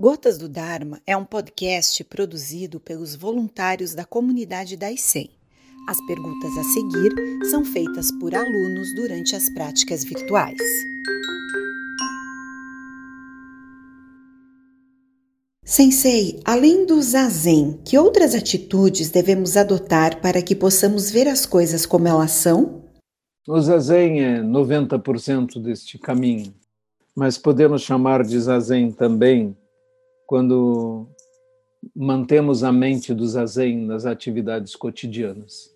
Gotas do Dharma é um podcast produzido pelos voluntários da comunidade da ICEM. As perguntas a seguir são feitas por alunos durante as práticas virtuais. Sensei, além do zazen, que outras atitudes devemos adotar para que possamos ver as coisas como elas são? O zazen é 90% deste caminho, mas podemos chamar de zazen também quando mantemos a mente do zazen nas atividades cotidianas.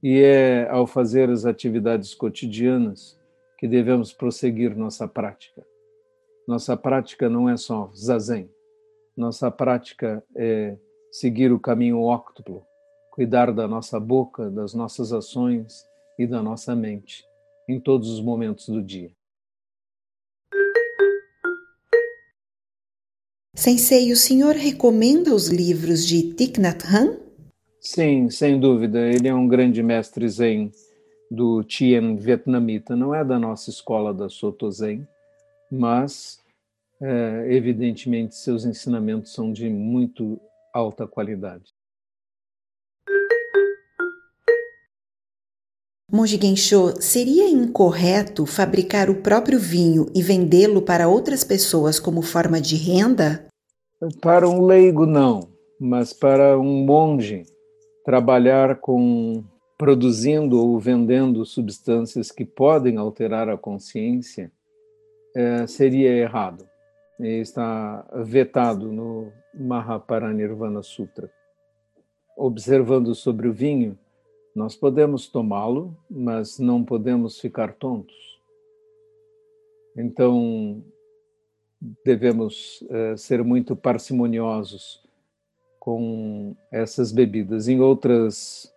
E é ao fazer as atividades cotidianas que devemos prosseguir nossa prática. Nossa prática não é só zazen. Nossa prática é seguir o caminho óctuplo, cuidar da nossa boca, das nossas ações e da nossa mente em todos os momentos do dia. Sensei, o senhor recomenda os livros de Thich Nhat Hanh? Sim, sem dúvida. Ele é um grande mestre zen do Tien vietnamita. Não é da nossa escola da Soto Zen, mas é, evidentemente seus ensinamentos são de muito alta qualidade. Monge Gensho, seria incorreto fabricar o próprio vinho e vendê-lo para outras pessoas como forma de renda? Para um leigo, não, mas para um monge, trabalhar com produzindo ou vendendo substâncias que podem alterar a consciência é, seria errado. E está vetado no Mahaparanirvana Sutra. Observando sobre o vinho, nós podemos tomá-lo, mas não podemos ficar tontos. Então, devemos uh, ser muito parcimoniosos com essas bebidas. Em outras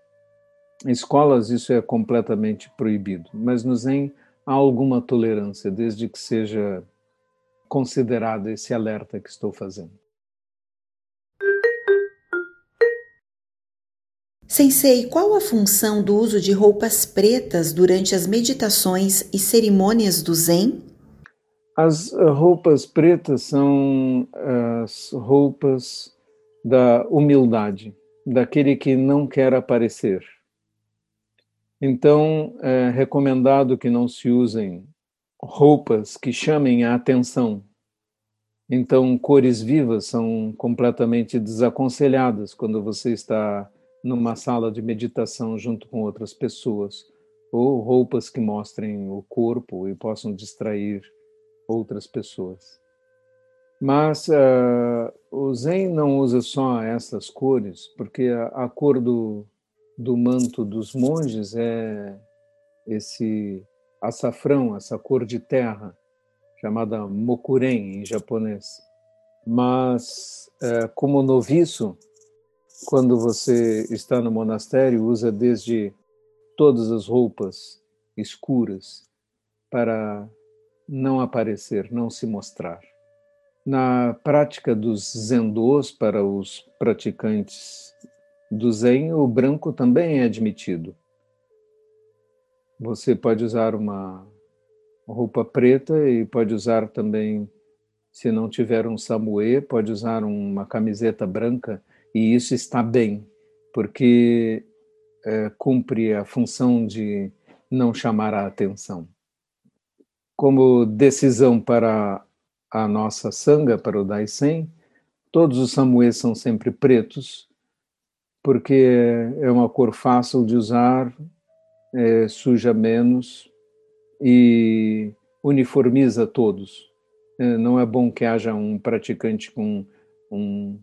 escolas, isso é completamente proibido, mas no Zen há alguma tolerância, desde que seja considerado esse alerta que estou fazendo. Sensei, qual a função do uso de roupas pretas durante as meditações e cerimônias do Zen? As roupas pretas são as roupas da humildade, daquele que não quer aparecer. Então, é recomendado que não se usem roupas que chamem a atenção. Então, cores vivas são completamente desaconselhadas quando você está numa sala de meditação junto com outras pessoas, ou roupas que mostrem o corpo e possam distrair outras pessoas. Mas uh, o Zen não usa só essas cores, porque a, a cor do, do manto dos monges é esse açafrão, essa cor de terra, chamada mokuren em japonês. Mas, uh, como noviço, quando você está no monastério, usa desde todas as roupas escuras para não aparecer, não se mostrar. Na prática dos zendôs para os praticantes do Zen, o branco também é admitido. Você pode usar uma roupa preta e pode usar também, se não tiver um samuê, pode usar uma camiseta branca e isso está bem, porque é, cumpre a função de não chamar a atenção. Como decisão para a nossa sanga, para o Daisen, todos os samuês são sempre pretos, porque é uma cor fácil de usar, é, suja menos e uniformiza todos. É, não é bom que haja um praticante com um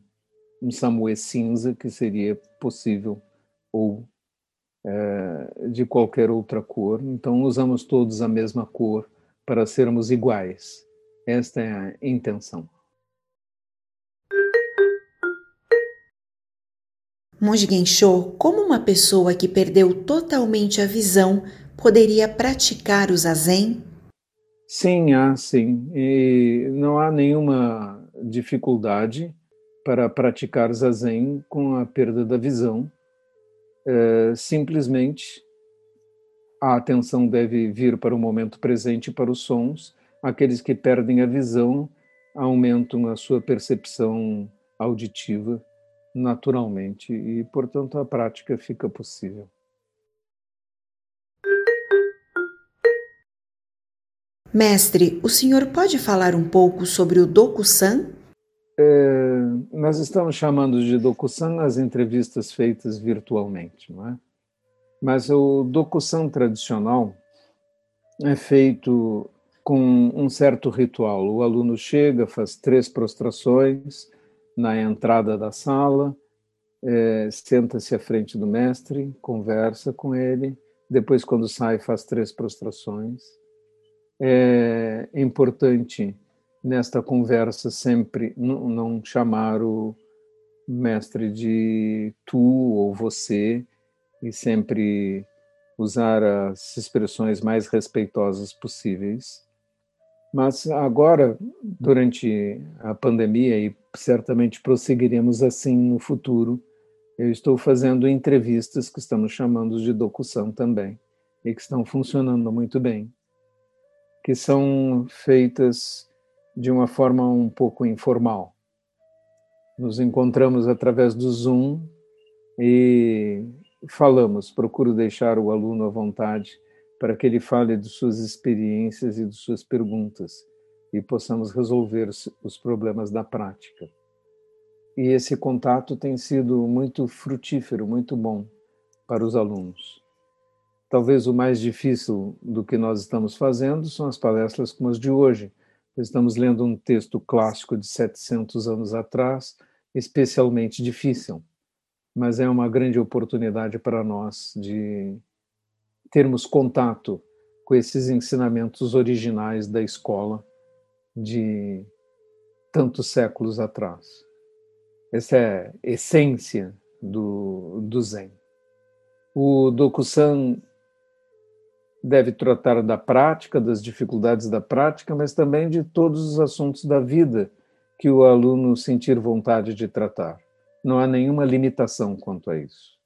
um samuê cinza, que seria possível, ou é, de qualquer outra cor. Então, usamos todos a mesma cor para sermos iguais. Esta é a intenção. Monge Gensho, como uma pessoa que perdeu totalmente a visão poderia praticar o zazen? Sim, há sim. E não há nenhuma dificuldade para praticar zazen com a perda da visão. É, simplesmente a atenção deve vir para o momento presente, para os sons. Aqueles que perdem a visão aumentam a sua percepção auditiva naturalmente e, portanto, a prática fica possível. Mestre, o senhor pode falar um pouco sobre o Dokusan? É, nós estamos chamando de Dokusan as entrevistas feitas virtualmente, não é? Mas o Dokusan tradicional é feito com um certo ritual. O aluno chega, faz três prostrações na entrada da sala, é, senta-se à frente do mestre, conversa com ele, depois, quando sai, faz três prostrações é importante nesta conversa sempre não chamar o mestre de tu ou você e sempre usar as expressões mais respeitosas possíveis. Mas agora, durante a pandemia, e certamente prosseguiremos assim no futuro, eu estou fazendo entrevistas que estamos chamando de docução também, e que estão funcionando muito bem que são feitas de uma forma um pouco informal. Nos encontramos através do Zoom e falamos, procuro deixar o aluno à vontade para que ele fale de suas experiências e de suas perguntas e possamos resolver os problemas da prática. E esse contato tem sido muito frutífero, muito bom para os alunos. Talvez o mais difícil do que nós estamos fazendo são as palestras como as de hoje. Estamos lendo um texto clássico de 700 anos atrás, especialmente difícil, mas é uma grande oportunidade para nós de termos contato com esses ensinamentos originais da escola de tantos séculos atrás. Essa é a essência do, do Zen. O Dokusan deve tratar da prática, das dificuldades da prática, mas também de todos os assuntos da vida que o aluno sentir vontade de tratar. Não há nenhuma limitação quanto a isso.